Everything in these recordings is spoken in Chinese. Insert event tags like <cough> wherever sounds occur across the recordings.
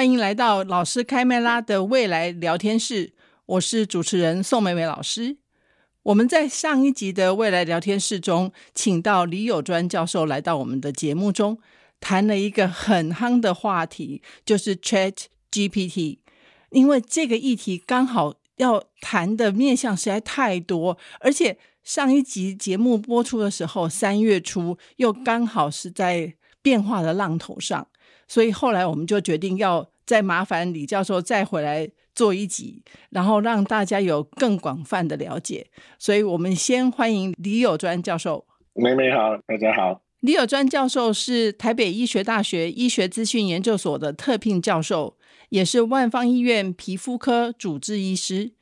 欢迎来到老师开麦拉的未来聊天室。我是主持人宋美美老师。我们在上一集的未来聊天室中，请到李友专教授来到我们的节目中，谈了一个很夯的话题，就是 Chat GPT。因为这个议题刚好要谈的面向实在太多，而且上一集节目播出的时候，三月初又刚好是在变化的浪头上。所以后来我们就决定要再麻烦李教授再回来做一集，然后让大家有更广泛的了解。所以我们先欢迎李友专教授。美美好，大家好。李友专教授是台北医学大学医学资讯研究所的特聘教授，也是万方医院皮肤科主治医师。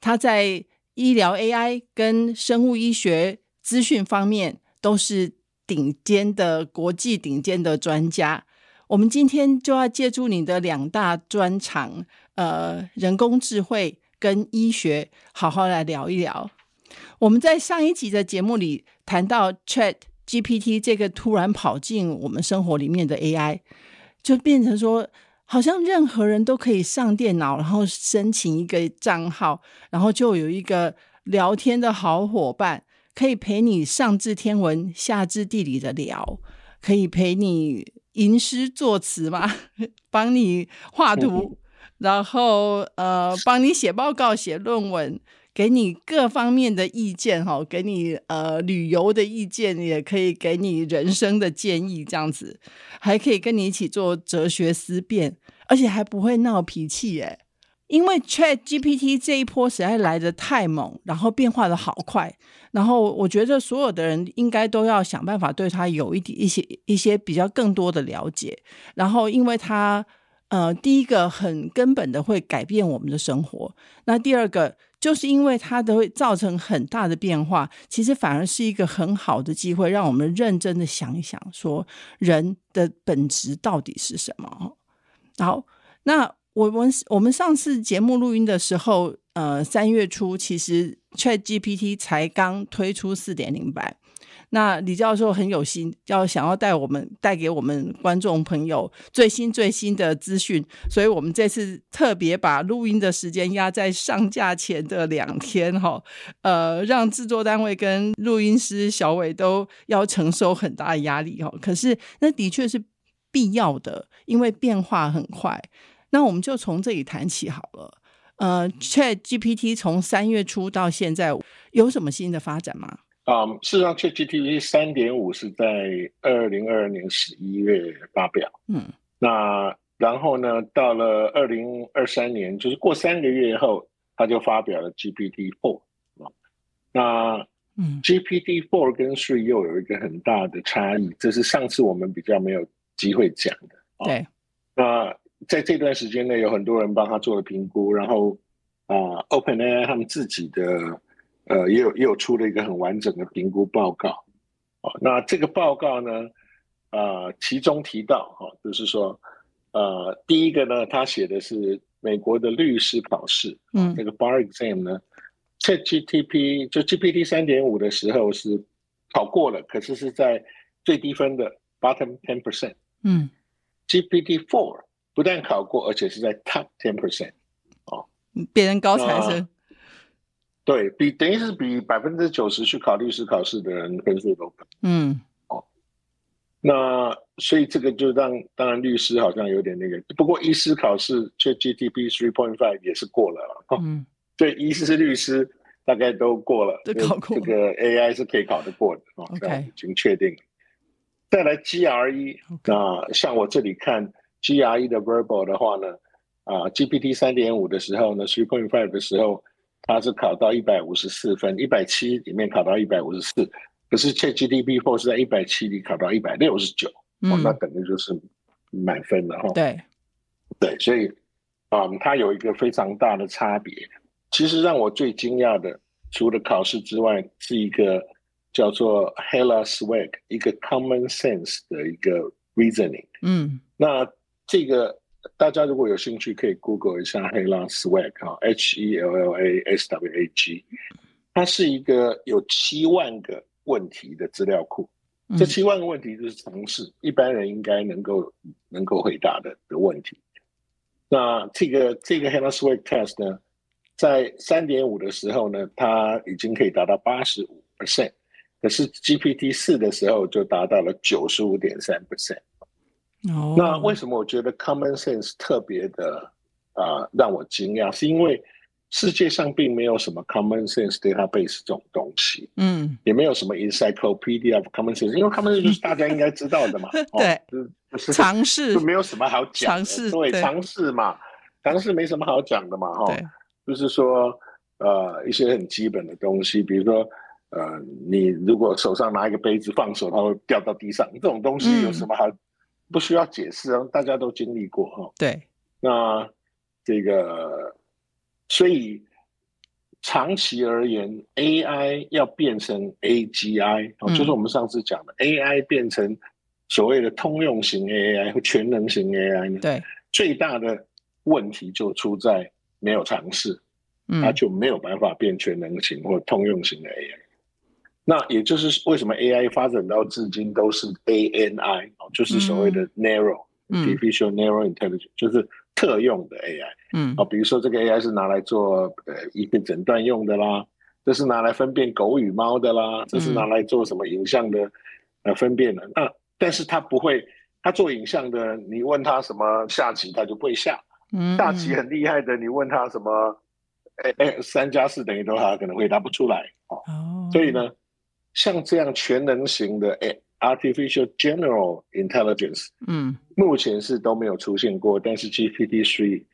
他在医疗 AI 跟生物医学资讯方面都是顶尖的国际顶尖的专家。我们今天就要借助你的两大专长，呃，人工智慧跟医学，好好来聊一聊。我们在上一集的节目里谈到 Chat GPT 这个突然跑进我们生活里面的 AI，就变成说，好像任何人都可以上电脑，然后申请一个账号，然后就有一个聊天的好伙伴，可以陪你上知天文下知地理的聊，可以陪你。吟诗作词嘛，帮你画图，然后呃，帮你写报告、写论文，给你各方面的意见哈，给你呃旅游的意见，也可以给你人生的建议，这样子，还可以跟你一起做哲学思辨，而且还不会闹脾气耶。因为 Chat GPT 这一波实在来得太猛，然后变化的好快，然后我觉得所有的人应该都要想办法对它有一点一些一些比较更多的了解。然后，因为它呃，第一个很根本的会改变我们的生活，那第二个就是因为它都会造成很大的变化，其实反而是一个很好的机会，让我们认真的想一想，说人的本质到底是什么。好，那。我们我们上次节目录音的时候，呃，三月初其实 ChatGPT 才刚推出四点零版。那李教授很有心，要想要带我们带给我们观众朋友最新最新的资讯，所以我们这次特别把录音的时间压在上架前的两天，哈，呃，让制作单位跟录音师小伟都要承受很大的压力，哈。可是那的确是必要的，因为变化很快。那我们就从这里谈起好了。呃，Chat GPT 从三月初到现在有什么新的发展吗？啊、um，事实上，Chat GPT 三点五是在二零二二年十一月发表。嗯，那然后呢，到了二零二三年，就是过三个月后，他就发表了 GPT Four 啊。那嗯，GPT Four 跟 Three 又有一个很大的差异，这是上次我们比较没有机会讲的。对，那。在这段时间内，有很多人帮他做了评估，然后啊、呃，OpenAI 他们自己的呃也有也有出了一个很完整的评估报告。哦，那这个报告呢，呃，其中提到哈、哦，就是说，呃，第一个呢，他写的是美国的律师考试，嗯，这个 Bar Exam 呢，ChatGPT 就 GPT 三点五的时候是考过了，可是是在最低分的 Bottom ten percent，嗯，GPT Four。不但考过，而且是在 top ten percent，哦，别人高材生，对比等于是比百分之九十去考律师考试的人分数都高，嗯，哦，那所以这个就让当然律师好像有点那个，不过医师考试 ChatGPT three point five 也是过了了，嗯，<laughs> 对，医师律师大概都过了，都考过，这个 AI 是可以考得过的，哦，OK，已经确定。再来 GRE，那、呃、像我这里看。GRE 的 Verbal 的话呢，啊，GPT 三点五的时候呢，three point five 的时候，它是考到一百五十四分，一百七里面考到一百五十四，可是 ChatGPT Four 是在一百七里考到一百六十九，哦，那等于就是满分了哈。对，对，所以啊，它有一个非常大的差别。其实让我最惊讶的，除了考试之外，是一个叫做 Hella Swag 一个 Common Sense 的一个 Reasoning。嗯，那这个大家如果有兴趣，可以 Google 一下 Hela Swag 哈，H E L L A S W A G，它是一个有七万个问题的资料库。这七万个问题就是尝试，一般人应该能够能够回答的的问题。那这个这个 Hela Swag Test 呢？在三点五的时候呢，它已经可以达到八十五 percent，可是 GPT 四的时候就达到了九十五点三 percent。哦，那为什么我觉得 Common Sense 特别的啊、呃、让我惊讶？是因为世界上并没有什么 Common Sense Database 这种东西，嗯，也没有什么 Encyclopedia of Common Sense，因为 Common Sense 就是大家应该知道的嘛，<laughs> 对，哦、就是常识，就没有什么好讲的，常识，对，尝试嘛，尝试没什么好讲的嘛，哈。就是说，呃，一些很基本的东西，比如说，呃，你如果手上拿一个杯子放手，它会掉到地上，这种东西有什么好？不需要解释啊，大家都经历过哈。对。那这个，所以长期而言，AI 要变成 AGI，哦，就是我们上次讲的 AI 变成所谓的通用型 AI 和全能型 AI 呢？对。最大的问题就出在。没有尝试，它就没有办法变全能型或通用型的 AI。嗯、那也就是为什么 AI 发展到至今都是 ANI，就是所谓的 narrow、嗯、artificial narrow intelligence，就是特用的 AI。嗯，啊，比如说这个 AI 是拿来做呃一个诊断用的啦，这是拿来分辨狗与猫的啦，这是拿来做什么影像的呃分辨的。那、嗯啊、但是它不会，它做影像的，你问它什么下棋，它就不会下。嗯，下棋很厉害的，你问他什么？哎哎，三加四等于多少？可能回答不出来哦。Oh. 所以呢，像这样全能型的哎，artificial general intelligence，嗯，目前是都没有出现过。但是 GPT three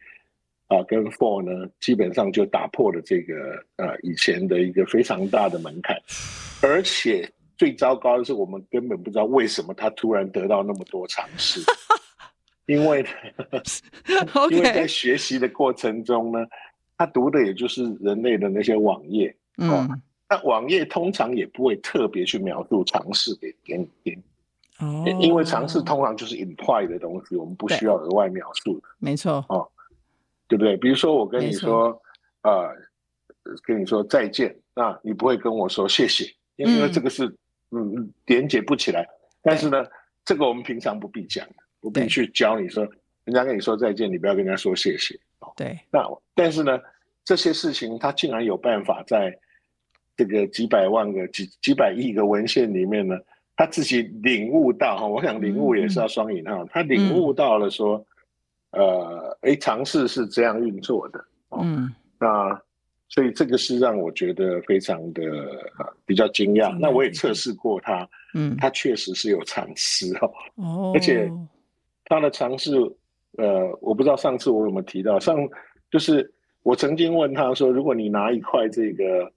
啊跟 four 呢，基本上就打破了这个呃以前的一个非常大的门槛。而且最糟糕的是，我们根本不知道为什么它突然得到那么多尝试。<laughs> 因为，<laughs> 因为在学习的过程中呢，他读的也就是人类的那些网页，嗯，那网页通常也不会特别去描述尝试给给你听，哦，因为尝试通常就是 imply 的东西，我们不需要额外描述的，没错，哦，对不对？比如说我跟你说，呃，跟你说再见，那你不会跟我说谢谢，因为因为这个是嗯嗯连接不起来，但是呢，这个我们平常不必讲。不必去教你说，人家跟你说再见，你不要跟人家说谢谢。对。那但是呢，这些事情他竟然有办法在这个几百万个、几几百亿个文献里面呢，他自己领悟到哈，我想领悟也是要双引号，他领悟到了说，嗯、呃，哎，尝试是这样运作的。嗯。那所以这个是让我觉得非常的比较惊讶。那我也测试过他，嗯，他确实是有尝试哦，哦，<laughs> 而且。他的尝试，呃，我不知道上次我有没有提到，上就是我曾经问他说，如果你拿一块这个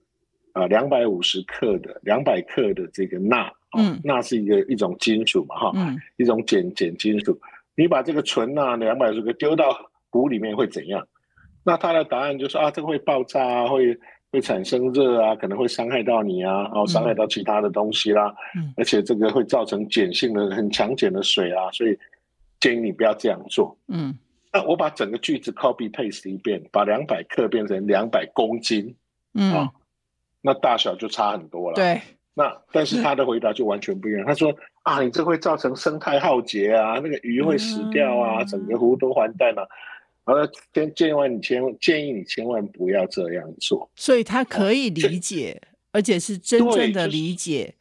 啊两百五十克的两百克的这个钠，嗯，钠是一个一种金属嘛，哈，嗯，一种碱碱金属，你把这个纯钠两百五十克丢到湖里面会怎样？那他的答案就是啊，这个会爆炸啊，会会产生热啊，可能会伤害到你啊，然后伤害到其他的东西啦，嗯，而且这个会造成碱性的很强碱的水啊，所以。建议你不要这样做。嗯，那我把整个句子 copy paste 一遍，把两百克变成两百公斤，嗯、啊，那大小就差很多了。对，那但是他的回答就完全不一样。他说啊，你这会造成生态浩劫啊，那个鱼会死掉啊，嗯、整个湖都完蛋了。然后建建议你千建议你千万不要这样做。所以他可以理解，啊、而且是真正的理解。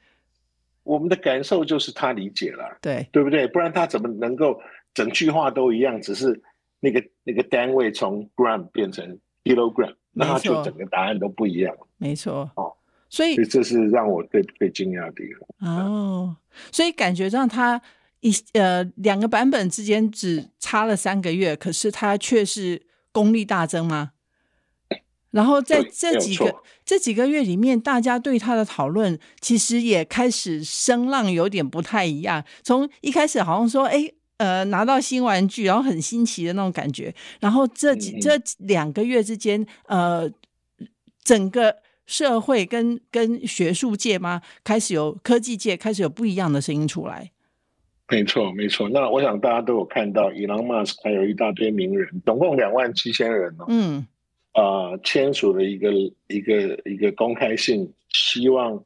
我们的感受就是他理解了，对对不对？不然他怎么能够整句话都一样，只是那个那个单位从 gram 变成 kilogram，那他就整个答案都不一样。没错，哦，所以，所以这是让我最最惊讶的地方。哦，所以感觉上他一呃两个版本之间只差了三个月，可是他却是功力大增吗？然后在这几个这几个月里面，大家对他的讨论其实也开始声浪有点不太一样。从一开始好像说，哎，呃，拿到新玩具，然后很新奇的那种感觉。然后这几、嗯、这两个月之间，呃，整个社会跟跟学术界嘛，开始有科技界开始有不一样的声音出来。没错，没错。那我想大家都有看到，Elon Musk 还有一大堆名人，总共两万七千人哦。嗯。啊，签署了一个一个一个公开信，希望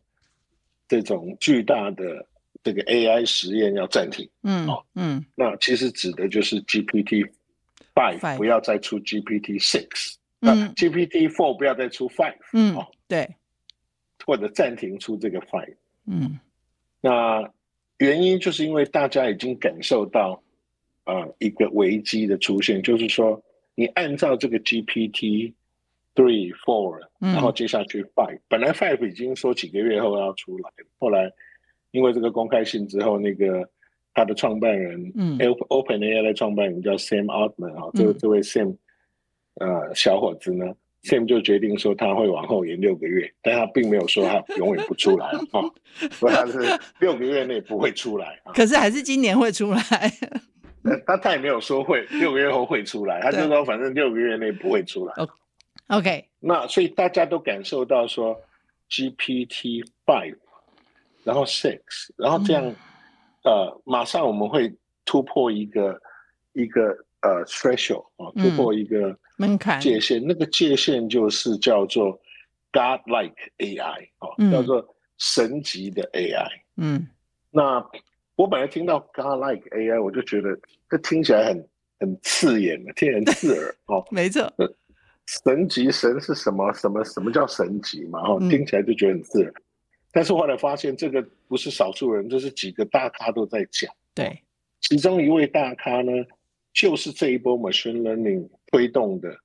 这种巨大的这个 AI 实验要暂停。嗯，哦，嗯，那其实指的就是 GPT Five 不要再出 GPT Six，嗯，GPT Four 不要再出 Five，嗯，哦，对，或者暂停出这个 Five，嗯，那原因就是因为大家已经感受到啊、呃、一个危机的出现，就是说。你按照这个 GPT three four，然后接下去 five，、嗯、本来 five 已经说几个月后要出来，后来因为这个公开信之后，那个他的创办人，嗯，OpenAI 的创办人叫 Sam Altman 啊、嗯，这这位 Sam，呃，小伙子呢，Sam 就决定说他会往后延六个月，但他并没有说他永远不出来 <laughs> 啊，说他是六个月内不会出来，可是还是今年会出来。他他也没有说会六个月后会出来，他就说反正六个月内不会出来。OK，那所以大家都感受到说 GPT five，然后 six，然后这样、嗯，呃，马上我们会突破一个一个呃 threshold 啊，突破一个门槛界限、嗯，那个界限就是叫做 God-like AI 啊、嗯，叫做神级的 AI。嗯，那。我本来听到 God-like AI，我就觉得这听起来很很刺眼，听起来很刺耳哦。<laughs> 没错，神级神是什么？什么什么叫神级嘛？哦，听起来就觉得很刺耳。嗯、但是后来发现，这个不是少数人，这是几个大咖都在讲。对，其中一位大咖呢，就是这一波 machine learning 推动的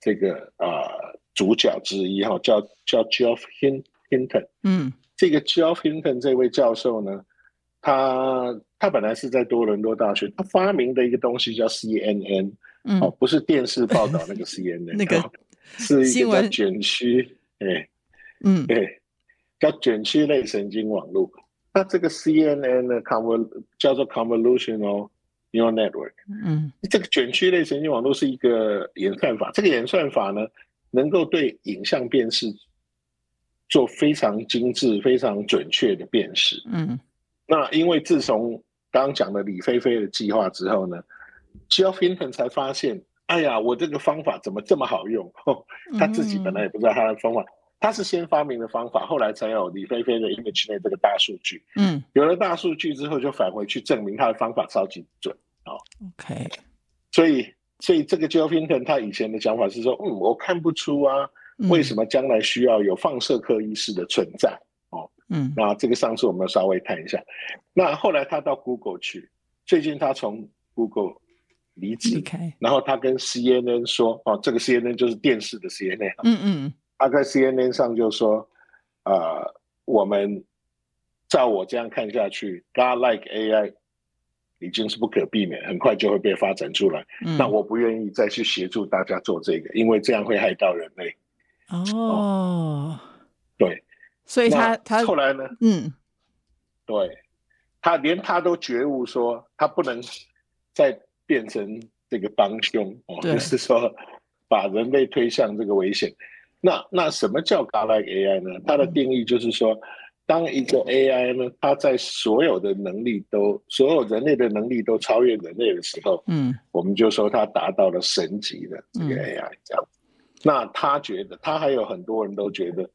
这个啊、呃、主角之一哈，叫叫 Geoff Hinton。嗯，这个 Geoff Hinton 这位教授呢。他他本来是在多伦多大学，他发明的一个东西叫 CNN，嗯，哦，不是电视报道那个 CNN，<laughs> 那个是一个叫卷曲，哎，嗯，对，叫卷曲类神经网络。那这个 CNN 呢，convol 叫做 convolutional neural network，嗯，这个卷曲类神经网络是一个演算法，这个演算法呢，能够对影像辨识做非常精致、非常准确的辨识，嗯。那因为自从刚刚讲的李飞飞的计划之后呢，Geoff Hinton 才发现，哎呀，我这个方法怎么这么好用？他自己本来也不知道他的方法，他是先发明的方法，后来才有李飞飞的 ImageNet 这个大数据。嗯，有了大数据之后，就返回去证明他的方法超级准。哦，OK，所以所以这个 Geoff Hinton 他以前的想法是说，嗯，我看不出啊，为什么将来需要有放射科医师的存在？嗯，那这个上次我们稍微谈一下。那后来他到 Google 去，最近他从 Google 离职，然后他跟 CNN 说：“哦，这个 CNN 就是电视的 CNN。”嗯嗯，他在 CNN 上就说：“呃，我们照我这样看下去，God-like AI 已经是不可避免，很快就会被发展出来。嗯、那我不愿意再去协助大家做这个，因为这样会害到人类。”哦，哦，对。所以他他后来呢？嗯，对，他连他都觉悟说，他不能再变成这个帮凶哦，就是说把人类推向这个危险。那那什么叫 God-like AI 呢？它的定义就是说，嗯，当一个 AI 呢，它在所有的能力都，所有人类的能力都超越人类的时候，嗯，我们就说它达到了神级的这个 AI，这样。嗯，那他觉得，他还有很多人都觉得。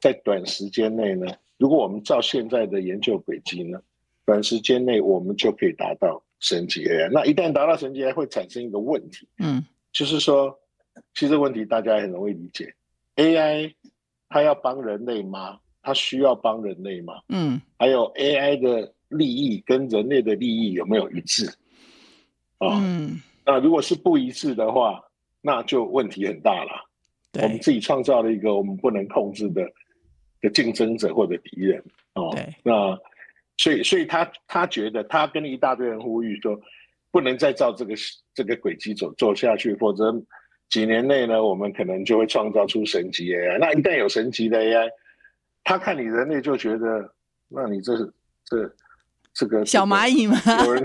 在短时间内呢，如果我们照现在的研究轨迹呢，短时间内我们就可以达到神级 AI。那一旦达到神级 AI，会产生一个问题，嗯，就是说，其实问题大家也很容易理解，AI 它要帮人类吗？它需要帮人类吗？嗯，还有 AI 的利益跟人类的利益有没有一致？啊，嗯，那如果是不一致的话，那就问题很大了。我们自己创造了一个我们不能控制的。的竞争者或者敌人哦，对，那所以所以他他觉得他跟一大堆人呼吁说，不能再照这个这个轨迹走走下去，否则几年内呢，我们可能就会创造出神级 AI。那一旦有神级的 AI，他看你人类就觉得，那你这是这这个小蚂蚁吗？有人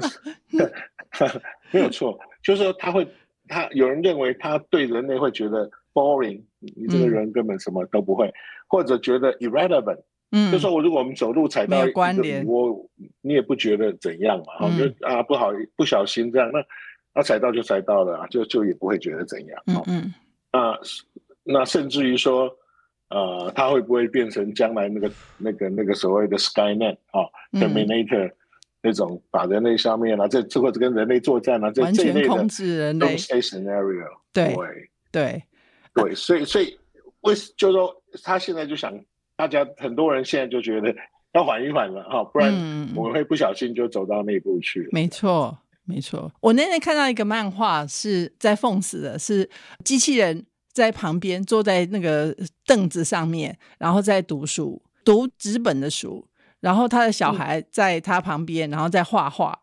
<laughs> <laughs> 没有错，就是说他会，他有人认为他对人类会觉得 boring，你这个人根本什么都不会，嗯、或者觉得 irrelevant。嗯，就说我如果我们走路踩到一个我，你也不觉得怎样嘛？哈、嗯，就啊不好不小心这样，那那踩到就踩到了，就就也不会觉得怎样。嗯嗯，那那甚至于说，呃，它会不会变成将来那个那个那个所谓的 Skynet 啊、哦嗯、Terminator 那种把人类消灭了，这这或者跟人类作战啊，这这类的控制人类 scenario。对对对，所以所以为就是说他现在就想。大家很多人现在就觉得要缓一缓了哈，不然我们会不小心就走到那一步去了。没错，没错。我那天看到一个漫画，是在讽刺的，是机器人在旁边坐在那个凳子上面，然后在读书，读纸本的书，然后他的小孩在他旁边，然后在画画，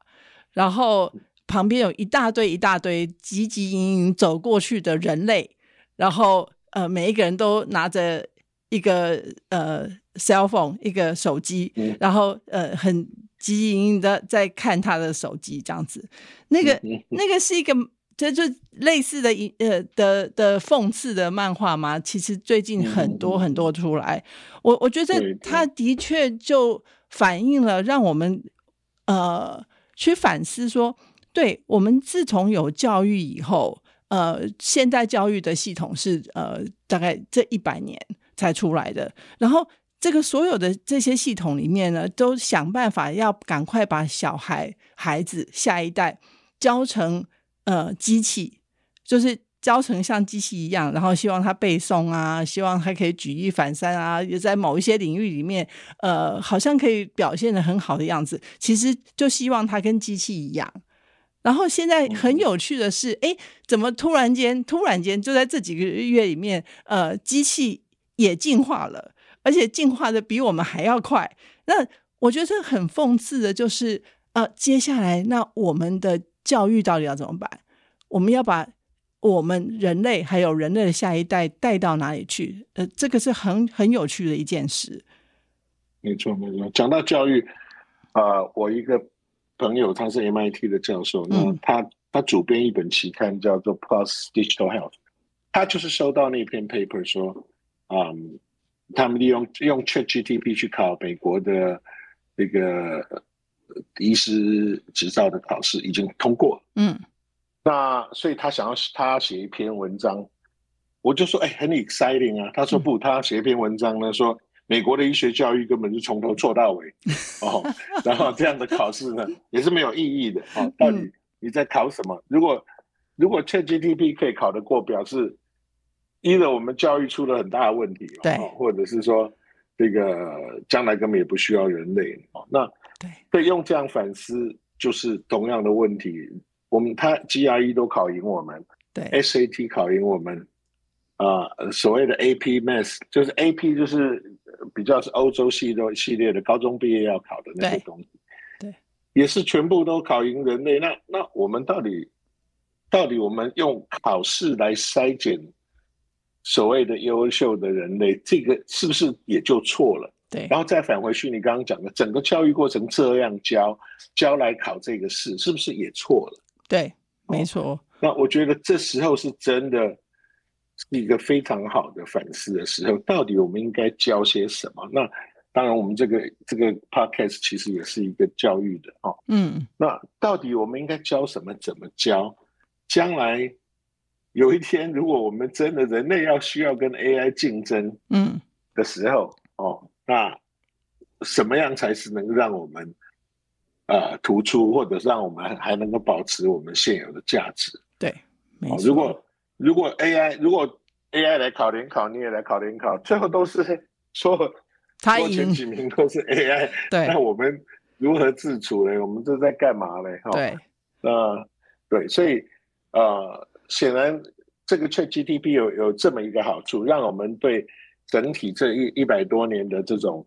然后旁边有一大堆一大堆急急营营走过去的人类，然后呃，每一个人都拿着。一个呃，cell phone，一个手机，嗯、然后呃，很积极营营的在看他的手机，这样子。那个、嗯、那个是一个，这就类似的一，呃的的讽刺的漫画吗？其实最近很多很多出来，嗯、我我觉得他的确就反映了，让我们呃去反思说，对我们自从有教育以后，呃，现代教育的系统是呃，大概这一百年。才出来的，然后这个所有的这些系统里面呢，都想办法要赶快把小孩、孩子、下一代教成呃机器，就是教成像机器一样，然后希望他背诵啊，希望他可以举一反三啊，也在某一些领域里面，呃，好像可以表现的很好的样子。其实就希望他跟机器一样。然后现在很有趣的是，哎，怎么突然间，突然间就在这几个月里面，呃，机器。也进化了，而且进化的比我们还要快。那我觉得很讽刺的就是，呃，接下来那我们的教育到底要怎么办？我们要把我们人类还有人类的下一代带到哪里去？呃，这个是很很有趣的一件事。没错，没错。讲到教育，呃，我一个朋友他是 MIT 的教授，那他他主编一本期刊叫做《Plus Digital Health》，他就是收到那篇 paper 说。嗯，um, 他们利用用 ChatGPT 去考美国的那个医师执照的考试，已经通过。嗯，那所以他想要他写一篇文章，我就说，哎，很 exciting 啊。他说不，他写一篇文章呢，说美国的医学教育根本就从头做到尾 <laughs> 哦，然后这样的考试呢也是没有意义的哦。到底你在考什么？如果如果 ChatGPT 可以考得过，表示。一的，我们教育出了很大的问题，对，或者是说，这个将来根本也不需要人类哦，那对，对，用这样反思，就是同样的问题。我们他 GRE 都考赢我们，对，SAT 考赢我们，啊、呃，所谓的 AP Math 就是 AP 就是比较是欧洲系的系列的高中毕业要考的那些东西，对，对也是全部都考赢人类。那那我们到底到底我们用考试来筛检？所谓的优秀的人类，这个是不是也就错了？对，然后再返回去，你刚刚讲的整个教育过程这样教，教来考这个试，是不是也错了？对，没错。哦，那我觉得这时候是真的是一个非常好的反思的时候，到底我们应该教些什么？那当然，我们这个这个 podcast 其实也是一个教育的哦。嗯，那到底我们应该教什么？怎么教？将来？有一天，如果我们真的人类要需要跟 AI 竞争，嗯，的时候，嗯、哦，那什么样才是能让我们呃突出，或者让我们还能够保持我们现有的价值？对，没错。哦、如果如果 AI 如果 AI 来考联考，你也来考联考，最后都是说他前几名都是 AI，对，那我们如何自处呢？我们这在干嘛呢？哈、哦，对，呃，对，所以呃。显然，这个 ChatGPT 有有这么一个好处，让我们对整体这一一百多年的这种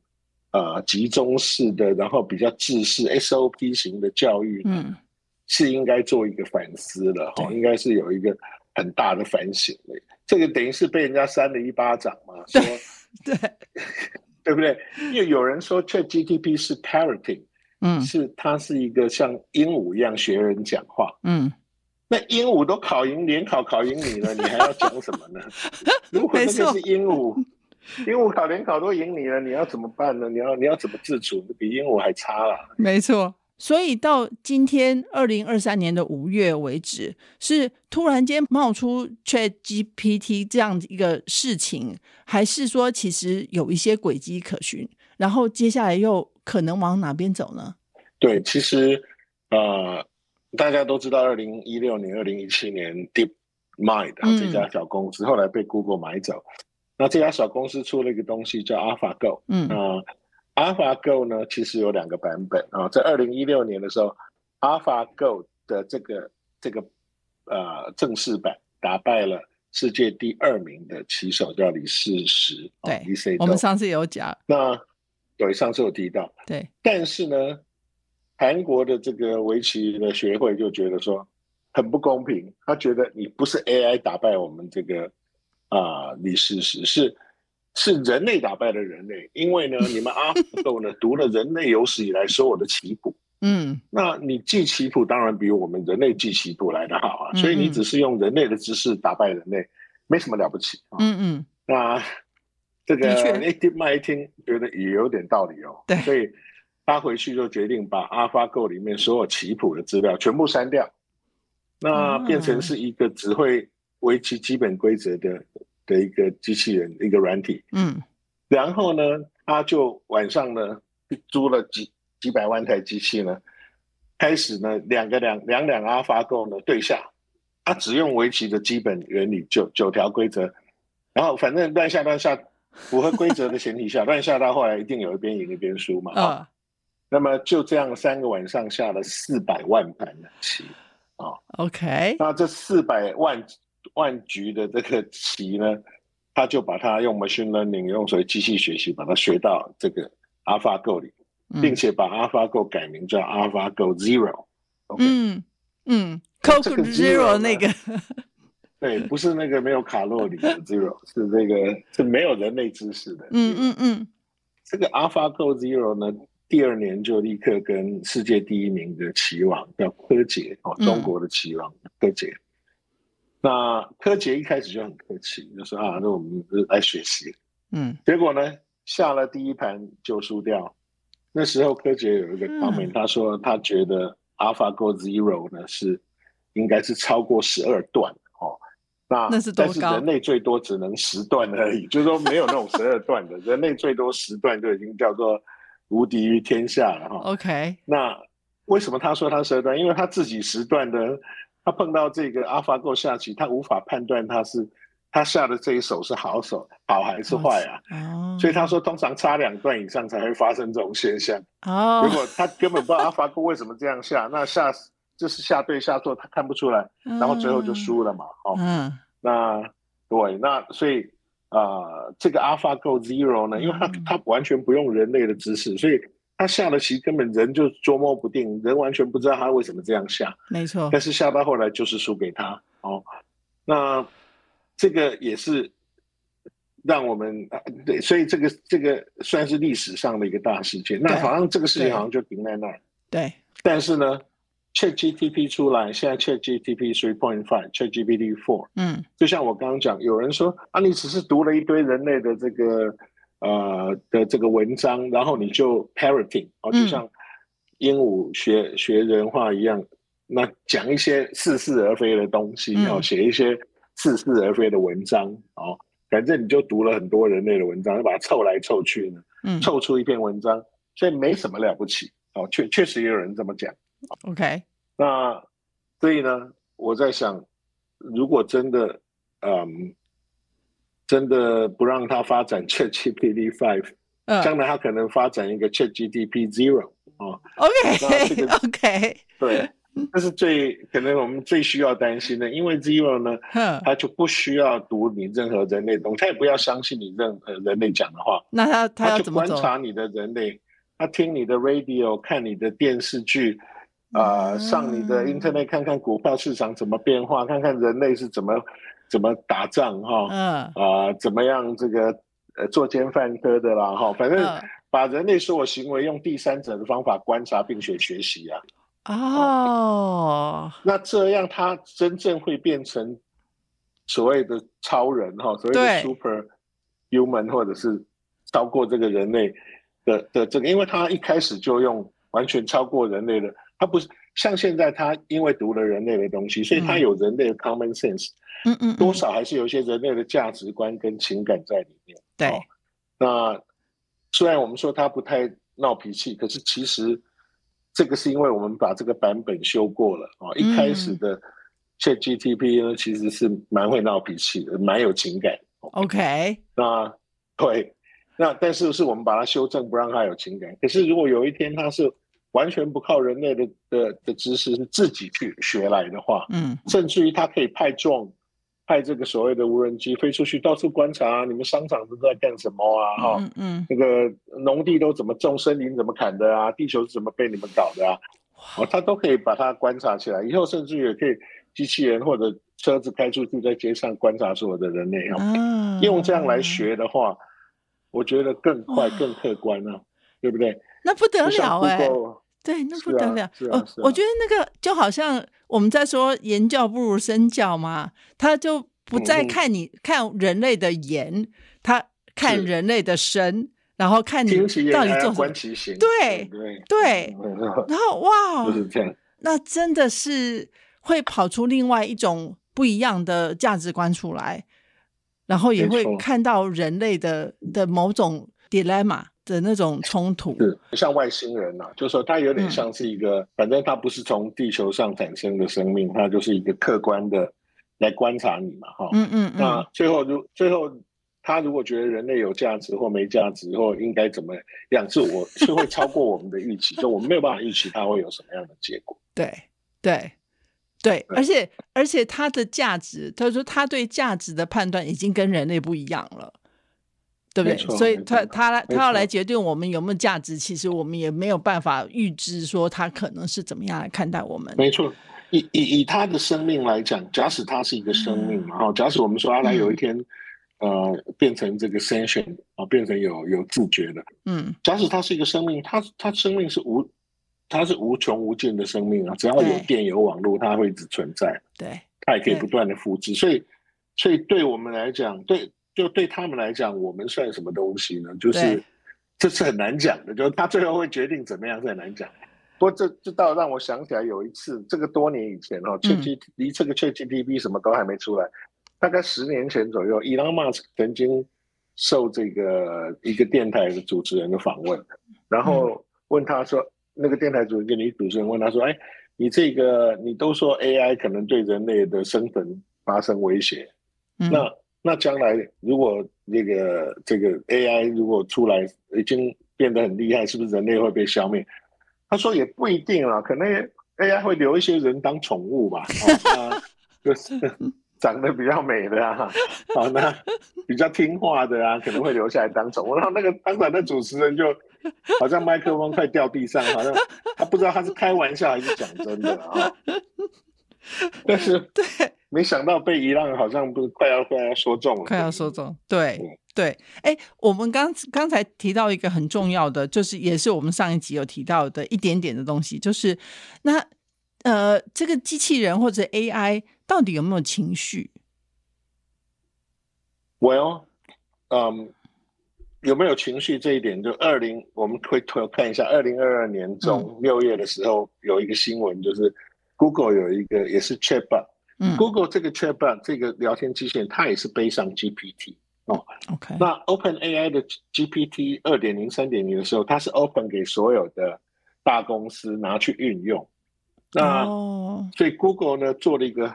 呃集中式的，然后比较制式 SOP 型的教育，嗯，是应该做一个反思了哈，应该是有一个很大的反省的。这个等于是被人家扇了一巴掌嘛，<laughs> 说对。<laughs> 对不对？因为有人说 ChatGPT 是 parroting，嗯，是它是一个像鹦鹉一样学人讲话，嗯，那鹦鹉都考赢联考考赢你了，你还要讲什么呢？<laughs> 如果那个是鹦鹉，鹦鹉考联考都赢你了，你要怎么办呢？你要你要怎么自处？比鹦鹉还差了。没错。所以到今天二零二三年的五月为止，是突然间冒出 ChatGPT 这样一个事情，还是说其实有一些轨迹可循？然后接下来又可能往哪边走呢？对，其实呃，大家都知道，二零一六年、二零一七年，DeepMind 啊这家小公司后来被 Google 买走，嗯、那这家小公司出了一个东西叫 AlphaGo，嗯啊。呃 AlphaGo 呢，其实有两个版本啊。在二零一六年的时候，AlphaGo 的这个这个呃正式版打败了世界第二名的棋手，叫李世石。对，我们上次有讲。那对，上次有提到。对。但是呢，韩国的这个围棋的学会就觉得说很不公平，他觉得你不是 AI 打败我们这个啊、呃、李世石是。是人类打败了人类，因为呢，<laughs> 你们 AlphaGo 呢读了人类有史以来所有的棋谱，嗯，那你记棋谱当然比我们人类记棋谱来得好啊，所以你只是用人类的知识打败人类，没什么了不起啊，嗯嗯，那这个 DeepMind 一听觉得也有点道理哦，对，所以他回去就决定把 AlphaGo 里面所有棋谱的资料全部删掉，那变成是一个只会围棋基本规则的。的一个机器人，一个软体，嗯，然后呢，他就晚上呢租了几几百万台机器呢，开始呢两个两两两 AlphaGo 呢对下，他只用围棋的基本原理九九条规则，然后反正乱下乱下，符合规则的前提下，<laughs> 乱下到后来一定有一边赢一边输嘛，<laughs> 啊，那么就这样三个晚上下了四百万盘的棋，啊，OK，那这四百万。万局的这个棋呢，他就把它用 machine learning，用所谓机器学习，把它学到这个 AlphaGo 里，并且把 AlphaGo 改名叫 AlphaGo Zero。嗯嗯 Zero 那个，<laughs> 对，不是那个没有卡路里的 Zero，是这个是没有人类知识的。嗯嗯嗯，这个 AlphaGo Zero 呢，第二年就立刻跟世界第一名的棋王叫柯洁哦，中国的棋王柯洁。那柯洁一开始就很客气，就说啊，那我们来学习。嗯，结果呢，下了第一盘就输掉。那时候柯洁有一个 comment，他说他觉得 AlphaGo Zero 呢是应该是超过十二段哦。那那是但是人类最多只能十段而已，就是说没有那种十二段的，<laughs> 人类最多十段就已经叫做无敌于天下了哈。OK，那为什么他说他十二段？因为他自己十段的。他碰到这个 AlphaGo 下棋，他无法判断他是他下的这一手是好手好还是坏啊。Oh. 所以他说，通常差两段以上才会发生这种现象。哦，如果他根本不知道 AlphaGo 为什么这样下，那下就是下对下错，他看不出来，然后最后就输了嘛。哦，嗯，那对，那所以啊、呃，这个 AlphaGo Zero 呢，因为他他完全不用人类的知识，所以。他下的棋根本人就捉摸不定，人完全不知道他为什么这样下。没错，但是下到后来就是输给他哦。那这个也是让我们对，所以这个这个算是历史上的一个大事件。那好像这个事情好像就停在那儿。对。但是呢，ChatGPT 出来，现在 ChatGPT three point five，ChatGPT four，嗯，就像我刚刚讲，有人说啊，你只是读了一堆人类的这个。呃的这个文章，然后你就 parroting 哦，就像鹦鹉学、嗯、学人话一样，那讲一些似是而非的东西，然后写一些似是而非的文章哦，反正你就读了很多人类的文章，就把它凑来凑去呢，嗯，凑出一篇文章，所以没什么了不起哦，确确实也有人这么讲。OK，那所以呢，我在想，如果真的，嗯。真的不让他发展 ChatGPT Five，将来他可能发展一个 ChatGPT Zero 啊。OK，OK，、这个、<laughs> okay. 对，这是最可能我们最需要担心的，因为 Zero 呢，他就不需要读你任何人类东西，他也不要相信你任何人类讲的话。那他他要怎么观察你的人类，他听你的 radio，看你的电视剧，啊、呃，上你的 Internet 看看股票市场怎么变化，看看人类是怎么怎么打仗哈，嗯。啊、呃，怎么样这个呃作奸犯科的啦哈，反正把人类所有行为用第三者的方法观察并且学习啊。哦，那这样他真正会变成所谓的超人哈，所谓的 super human 或者是超过这个人类的的这个，因为他一开始就用完全超过人类的，他不是像现在他因为读了人类的东西，所以他有人类的 common sense，嗯嗯，多少还是有一些人类的价值观跟情感在里面。对，那虽然我们说他不太闹脾气，可是其实。这个是因为我们把这个版本修过了啊，一开始的 ChatGPT 呢，其实是蛮会闹脾气的，蛮有情感。OK，那对，那但是是我们把它修正，不让它有情感。可是如果有一天它是完全不靠人类的的的知识，是自己去学来的话，嗯，甚至于他可以派 drone。派这个所谓的无人机飞出去，到处观察啊你们商场都在干什么啊？哈、嗯，嗯，那个农地都怎么种，森林怎么砍的啊？地球是怎么被你们搞的啊？哦，他都可以把它观察起来。以后甚至也可以机器人或者车子开出去，在街上观察所有的人类啊。嗯，用这样来学的话，我觉得更快、更客观啊，对不对？那不得了哎、欸！对，那不得了。哦、啊啊啊，我觉得那个就好像。我们在说言教不如身教嘛，他就不再看你、嗯、看人类的言，他看人类的身，然后看你到底做什么。对对对，<laughs> 然后哇，<laughs> 就是这样，那真的是会跑出另外一种不一样的价值观出来，然后也会看到人类的的某种 dilemma。的那种冲突。是像外星人呐、啊，就是说它有点像是一个、嗯，反正它不是从地球上产生的生命，它就是一个客观的来观察你嘛，哈，嗯嗯，那最后如最后他如果觉得人类有价值或没价值或应该怎么样，是我是会超过我们的预期，<laughs> 就我们没有办法预期它会有什么样的结果。对对对，而且而且它的价值，他说他对价值的判断已经跟人类不一样了。对不对？所以他他他要来决定我们有没有价值，其实我们也没有办法预知说他可能是怎么样来看待我们。没错，以以以他的生命来讲，假使他是一个生命嘛，哈、嗯，假使我们说阿来有一天、嗯，呃，变成这个 sentient 啊，变成有有自觉的，嗯，假使他是一个生命，他他生命是无，他是无穷无尽的生命啊，只要有电有网络，它会一直存在，对，它也可以不断的复制，所以所以对我们来讲，对。就对他们来讲，我们算什么东西呢？就是这是很难讲的，就是他最后会决定怎么样，是很难讲。不过这这倒让我想起来有一次，这个多年以前哦，ChatGPT 离这个 ChatGPT 什么都还没出来，大概十年前左右，Elon Musk 曾经受这个一个电台的主持人的访问，然后问他说，那个电台主持人女主持人问他说，哎，你这个你都说 AI 可能对人类的生存发生威胁，那？那将来如果那个这个 AI 如果出来已经变得很厉害，是不是人类会被消灭？他说也不一定啊，可能 AI 会留一些人当宠物吧，啊，<laughs> 就是长得比较美的啊，好，<laughs> 那比较听话的啊，可能会留下来当宠物。然后那个当场的主持人就好像麦克风快掉地上，好像他不知道他是开玩笑还是讲真的啊。但是 <laughs> 对。没想到被伊朗好像不是快要快要说中了，快要说中，对对。哎，我们刚刚才提到一个很重要的，就是也是我们上一集有提到的一点点的东西，就是那呃，这个机器人或者 AI 到底有没有情绪？Well，嗯，有没有情绪这一点，就二零我们会看一下，二零二二年中六月的时候有一个新闻，就是 Google 有一个也是 Chatbot。嗯、Google 这个 Chatbot 这个聊天机器人，它也是背上 GPT 哦。OK，那 OpenAI 的 GPT 二点零、三点零的时候，它是 Open 给所有的大公司拿去运用。那、oh. 所以 Google 呢做了一个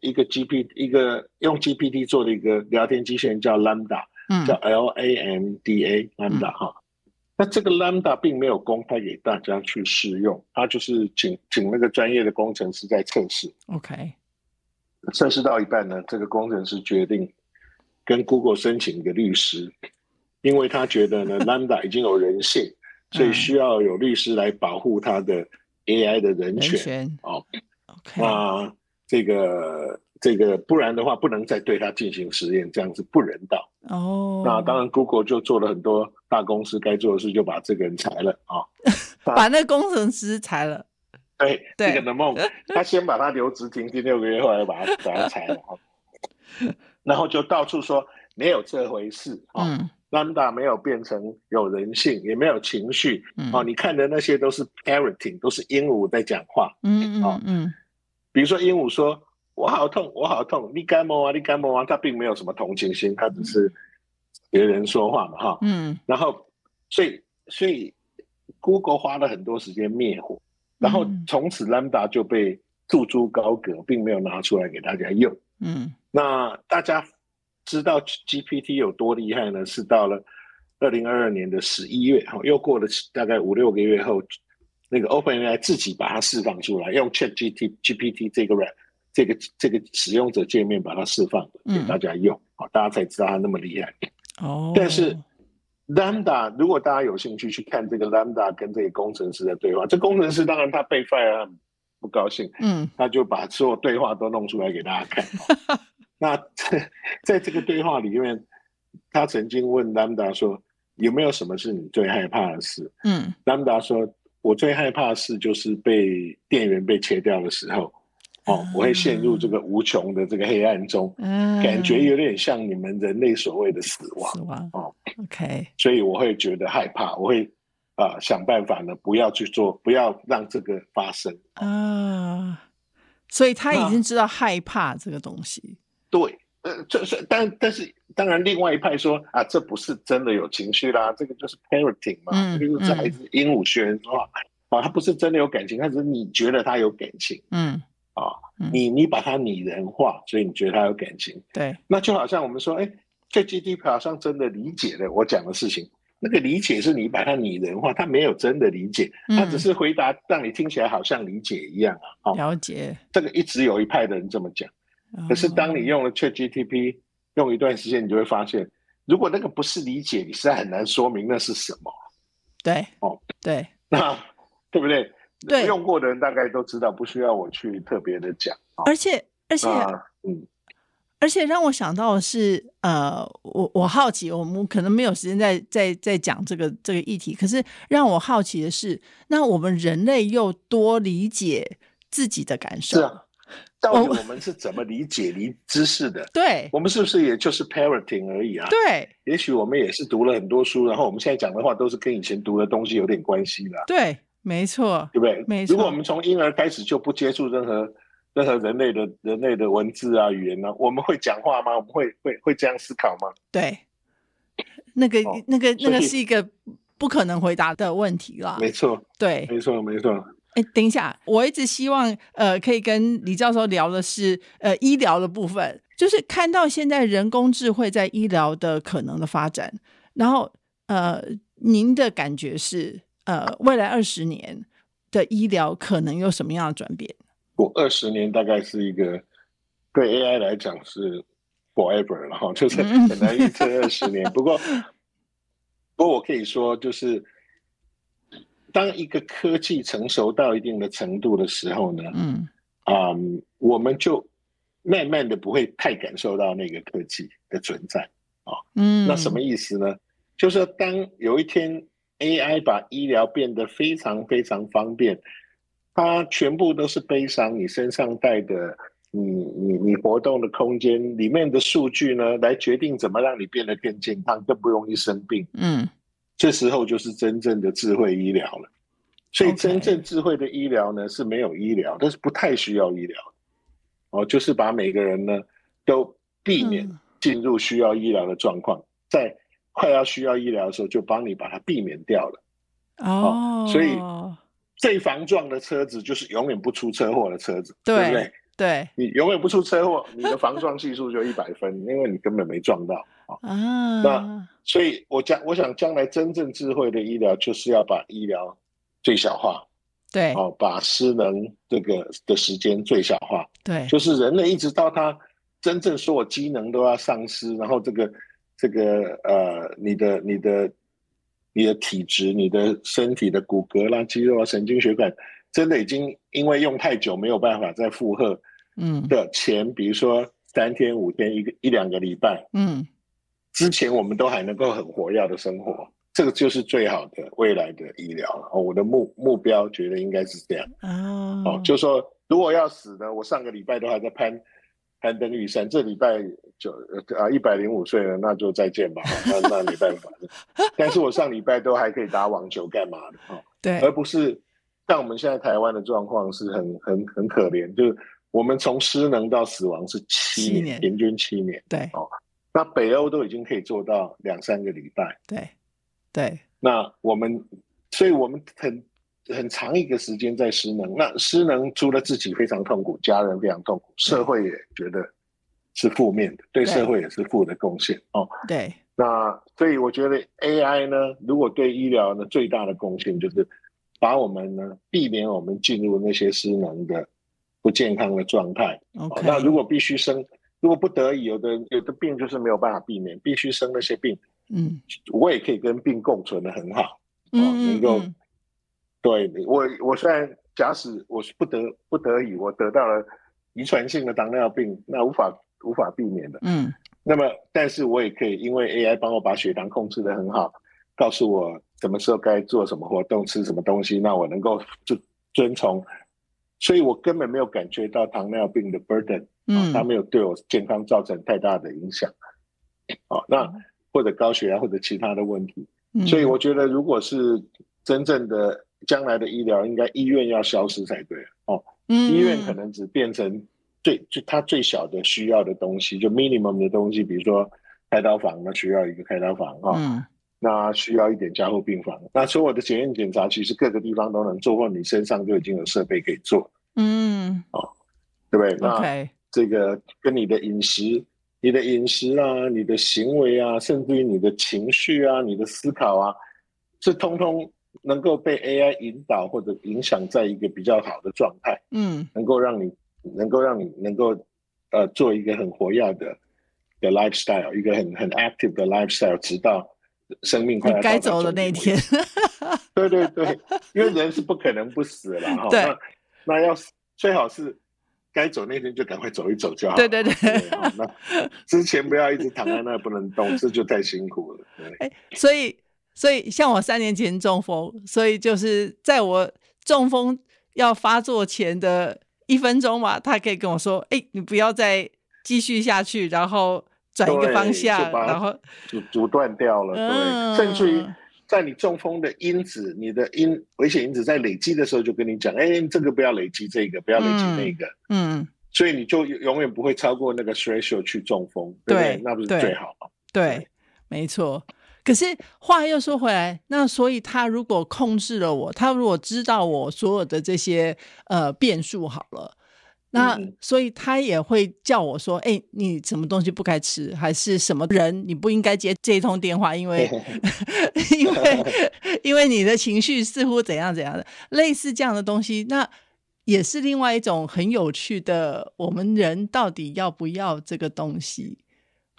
一个 GPT 一个用 GPT 做的一个聊天机器人叫 Lambda，、嗯、叫 L A M D A Lambda 哈、嗯。那这个 Lambda 并没有公开给大家去试用，它就是请请那个专业的工程师在测试。OK。测试到一半呢，这个工程师决定跟 Google 申请一个律师，因为他觉得呢，<laughs> Lambda 已经有人性，所以需要有律师来保护他的 AI 的人权，人权哦。OK，那这个这个不然的话，不能再对他进行实验，这样子不人道。哦，那当然，Google 就做了很多大公司该做的事，就把这个人裁了啊，<laughs> 把那工程师裁了。对，对这个的梦，<laughs> 他先把他留职停薪六个月，后来把他把他裁了，<laughs> 然后就到处说没有这回事啊。嗯 Lambda 没有变成有人性，也没有情绪。嗯、哦，你看的那些都是 parroting，都是鹦鹉在讲话。嗯嗯嗯。比如说鹦鹉说：“我好痛，我好痛。”你干嘛啊？你干嘛啊？他并没有什么同情心，他只是别人说话嘛，哈。嗯。然后，所以，所以 Google 花了很多时间灭火，然后从此 Lambda 就被束诸高阁，并没有拿出来给大家用。嗯。那大家。知道 GPT 有多厉害呢？是到了二零二二年的十一月，哈又过了大概五六个月后，那个 OpenAI 自己把它释放出来，用 ChatGPT 这个软这个这个使用者界面把它释放给大家用，嗯、大家才知道它那么厉害。哦，但是 Lambda 如果大家有兴趣去看这个 Lambda 跟这个工程师的对话，这工程师当然他被 fire 很不高兴，嗯，他就把所有对话都弄出来给大家看。<laughs> 那在 <laughs> 在这个对话里面，他曾经问 Lambda 说：“有没有什么是你最害怕的事？”嗯，Lambda 说：“我最害怕的事就是被电源被切掉的时候，哦，我会陷入这个无穷的这个黑暗中，嗯，感觉有点像你们人类所谓的死亡，死亡哦。OK，所以我会觉得害怕，我会啊、呃、想办法呢，不要去做，不要让这个发生啊。所以他已经知道害怕这个东西。”对，呃，这是但但是当然，另外一派说啊，这不是真的有情绪啦，这个就是 parenting 嘛，嗯、这个是孩子鹦鹉学人说话啊，他不是真的有感情，他只是你觉得他有感情，嗯，啊，你你把它拟人化，所以你觉得他有感情，对，那就好像我们说，哎，ChatGPT 好像真的理解了我讲的事情，那个理解是你把它拟人化，他没有真的理解，他只是回答让你听起来好像理解一样啊，了解，这个一直有一派的人这么讲。可是，当你用了 ChatGPT 用一段时间，你就会发现，如果那个不是理解，你实在很难说明那是什么。对，哦，对，那对不对？对，用过的人大概都知道，不需要我去特别的讲。而且，而且，嗯，而且让我想到的是，呃，我我好奇，我们可能没有时间再再再讲这个这个议题。可是，让我好奇的是，那我们人类又多理解自己的感受？是啊。到底我们是怎么理解离知识的？对，我们是不是也就是 parenting 而已啊？对，也许我们也是读了很多书，然后我们现在讲的话都是跟以前读的东西有点关系的。对，没错，对不对？没错。如果我们从婴儿开始就不接触任何任何人类的人类的文字啊语言呢、啊，我们会讲话吗？我们会会会这样思考吗？对，那个、哦、那个那个是一个不可能回答的问题了。没错，对，没错，没错。哎，等一下，我一直希望呃，可以跟李教授聊的是呃医疗的部分，就是看到现在人工智慧在医疗的可能的发展，然后呃，您的感觉是呃，未来二十年的医疗可能有什么样的转变？我二十年大概是一个对 AI 来讲是 forever 了哈，就是很难预测二十年。不过，不过我可以说就是。当一个科技成熟到一定的程度的时候呢，嗯，啊、嗯，我们就慢慢的不会太感受到那个科技的存在啊，嗯，那什么意思呢？就是当有一天 AI 把医疗变得非常非常方便，它全部都是背上你身上带的你你你活动的空间里面的数据呢，来决定怎么让你变得更健康，更不容易生病，嗯。这时候就是真正的智慧医疗了，所以真正智慧的医疗呢，是没有医疗，但是不太需要医疗，哦，就是把每个人呢都避免进入需要医疗的状况，在快要需要医疗的时候就帮你把它避免掉了，哦，所以最防撞的车子就是永远不出车祸的车子，对不对？对，你永远不出车祸，你的防撞系数就一百分，因为你根本没撞到。啊。那所以我将我想将来真正智慧的医疗，就是要把医疗最小化，对，哦，把失能这个的时间最小化，对，就是人类一直到他真正所有机能都要丧失，然后这个这个呃，你的你的你的体质、你的身体的骨骼啦、肌肉啊、神经血管。真的已经因为用太久没有办法再负荷，嗯的前，嗯、比如说三天五天一个一两个礼拜，嗯，之前我们都还能够很活跃的生活，这个就是最好的未来的医疗了。哦，我的目目标觉得应该是这样哦，哦，就说如果要死呢，我上个礼拜都还在攀攀登玉山，这礼拜就啊一百零五岁了，那就再见吧，那那没办法。但是我上礼拜都还可以打网球干嘛的哦，对，而不是。像我们现在台湾的状况是很很很可怜，就是我们从失能到死亡是七年，七年平均七年。对哦，那北欧都已经可以做到两三个礼拜。对对，那我们，所以我们很很长一个时间在失能。那失能除了自己非常痛苦，家人非常痛苦，社会也觉得是负面的，对，社会也是负的贡献哦。对，那所以我觉得 AI 呢，如果对医疗呢最大的贡献就是。把我们呢，避免我们进入那些失能的不健康的状态。Okay. 那如果必须生，如果不得已，有的有的病就是没有办法避免，必须生那些病。嗯，我也可以跟病共存的很好。嗯，能够，对我，我虽然假使我是不得不得已，我得到了遗传性的糖尿病，那无法无法避免的。嗯，那么但是我也可以因为 AI 帮我把血糖控制的很好。告诉我什么时候该做什么活动，吃什么东西，那我能够遵遵从，所以我根本没有感觉到糖尿病的 burden，嗯，它没有对我健康造成太大的影响，哦，那或者高血压或者其他的问题，嗯，所以我觉得如果是真正的将来的医疗，应该医院要消失才对。哦，嗯，医院可能只变成最就它最小的需要的东西，就 minimum 的东西，比如说开刀房，那需要一个开刀房啊。嗯那需要一点加护病房。那所有的检验检查，其实各个地方都能做，或你身上就已经有设备可以做。嗯，哦，对不对那这个跟你的饮食、你的饮食啊、你的行为啊，甚至于你的情绪啊、你的思考啊，这通通能够被 AI 引导或者影响在一个比较好的状态。嗯，能够让你能够让你能够呃做一个很活跃的的 lifestyle，一个很很 active 的 lifestyle，直到。生命快要该走的那一天，<laughs> 对对对，因为人是不可能不死 <laughs> 了哈。对，那那要最好是该走那天就赶快走一走就好。对对对，那之前不要一直躺在那不能动，这就太辛苦了。哎，所以所以像我三年前中风，所以就是在我中风要发作前的一分钟嘛，他可以跟我说：“哎，你不要再继续下去。”然后。转一个方向，然后阻阻断掉了，嗯、对，甚至于在你中风的因子，你的因危险因子在累积的时候，就跟你讲，哎，这个不要累积，这个不要累积那个，嗯，所以你就永远不会超过那个 threshold 去中风，对，对，那不是最好吗？对，对，没错。可是话又说回来，那所以他如果控制了我，他如果知道我所有的这些呃变数，好了。那所以他也会叫我说：“哎、欸，你什么东西不该吃，还是什么人你不应该接这一通电话，因为 <laughs> <laughs> 因为因为你的情绪似乎怎样怎样的，类似这样的东西，那也是另外一种很有趣的。我们人到底要不要这个东西？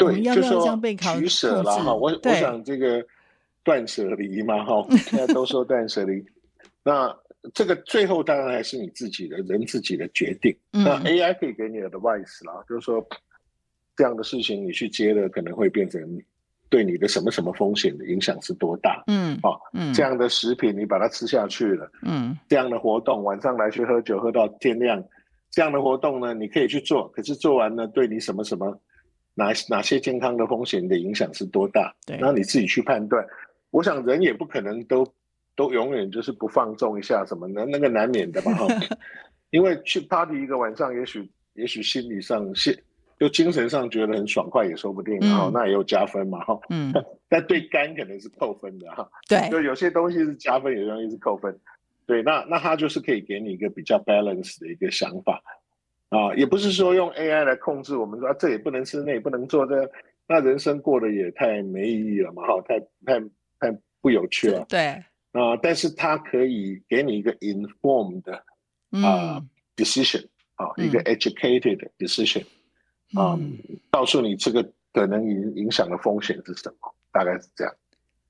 对，我们要不要这样被考取舍了哈？我我想这个断舍离嘛哈，<laughs> 现在都说断舍离，那。这个最后当然还是你自己的人自己的决定。嗯、那 AI 可以给你的 advice 啦，就是说这样的事情你去接了，可能会变成对你的什么什么风险的影响是多大？嗯，好、哦，嗯，这样的食品你把它吃下去了，嗯，这样的活动晚上来去喝酒喝到天亮，这样的活动呢，你可以去做，可是做完呢，对你什么什么哪哪些健康的风险的影响是多大？对，那你自己去判断。我想人也不可能都。都永远就是不放纵一下什么呢？那个难免的嘛哈，<laughs> 因为去 party 一个晚上，也许也许心理上、心就精神上觉得很爽快也说不定，然后、嗯、那也有加分嘛哈。嗯，<laughs> 但对肝可能是扣分的哈。对，就有些东西是加分，有些东西是扣分。对，那那他就是可以给你一个比较 balance 的一个想法啊，也不是说用 AI 来控制我们说、啊、这也不能吃，那也不能做，这那人生过得也太没意义了嘛哈，太太太不有趣了。对。啊、呃，但是它可以给你一个 informed 啊、呃嗯、decision 啊、呃，一个 educated decision 啊、告诉你这个可能影影响的风险是什么，大概是这样。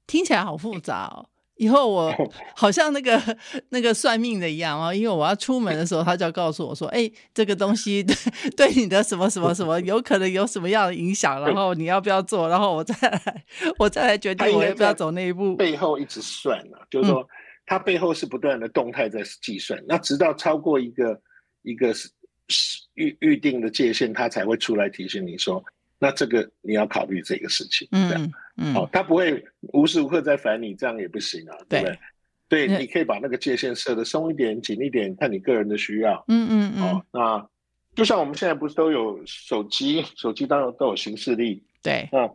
听起来好复杂哦，以后我好像那个 <laughs> 那个算命的一样哦，因为我要出门的时候，他就要告诉我说：“哎，这个东西对 <laughs> 对你的什么什么什么有可能有什么样的影响，然后你要不要做，然后我再来 <laughs> 我再来决定我要不要走那一步。”背后一直算呢、啊，就是说他背后是不断的动态在计算，嗯、那直到超过一个一个是预预定的界限，他才会出来提醒你说。那这个你要考虑这个事情，嗯、这样，嗯，好，他不会无时无刻在烦你，这样也不行啊，对不对？对，你可以把那个界限设的松一点、紧一点，看你个人的需要，嗯嗯嗯。哦，那就像我们现在不是都有手机，手机当然都有行事历，对，那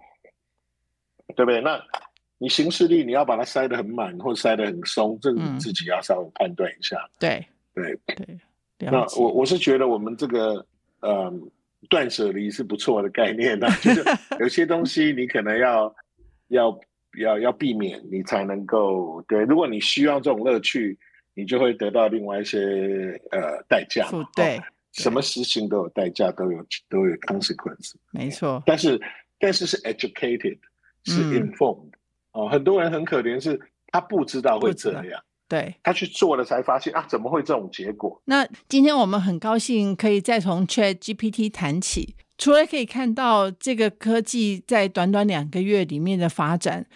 对不对？那你行事历你要把它塞得很满，或塞得很松，这个你自己要稍微判断一下，对对对。那我我是觉得我们这个，嗯。断舍离是不错的概念的，<laughs> 就是有些东西你可能要 <laughs> 要要要避免，你才能够对。如果你需要这种乐趣，你就会得到另外一些呃代价。对，什么事情都有代价，都有都有 consequence。没错。但是但是是 educated，是 informed，嗯。哦，很多人很可怜，是他不知道会这样。对，他去做了才发现啊，怎么会这种结果？那今天我们很高兴可以再从 ChatGPT 谈起，除了可以看到这个科技在短短两个月里面的发展，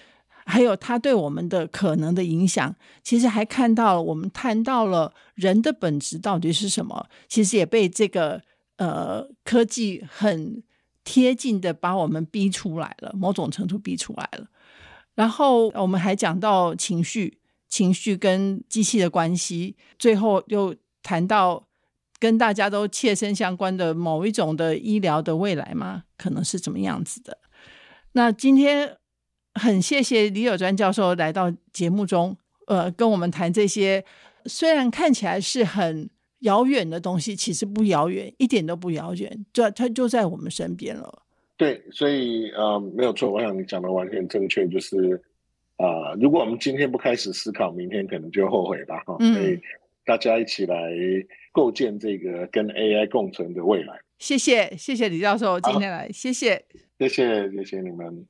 还有它对我们的可能的影响，其实还看到了我们谈到了人的本质到底是什么，其实也被这个呃科技很贴近的把我们逼出来了，某种程度逼出来了。然后我们还讲到情绪。情绪跟机器的关系，最后又谈到跟大家都切身相关的某一种的医疗的未来吗？可能是怎么样子的？那今天很谢谢李友专教授来到节目中，呃，跟我们谈这些虽然看起来是很遥远的东西，其实不遥远，一点都不遥远，就它就在我们身边了。对，所以呃，没有错，我想你讲的完全正确，就是。啊，如果我们今天不开始思考，明天可能就后悔吧。哈，所以大家一起来构建这个跟 AI 共存的未来。谢谢，谢谢李教授今天来，谢谢，谢谢，谢谢你们。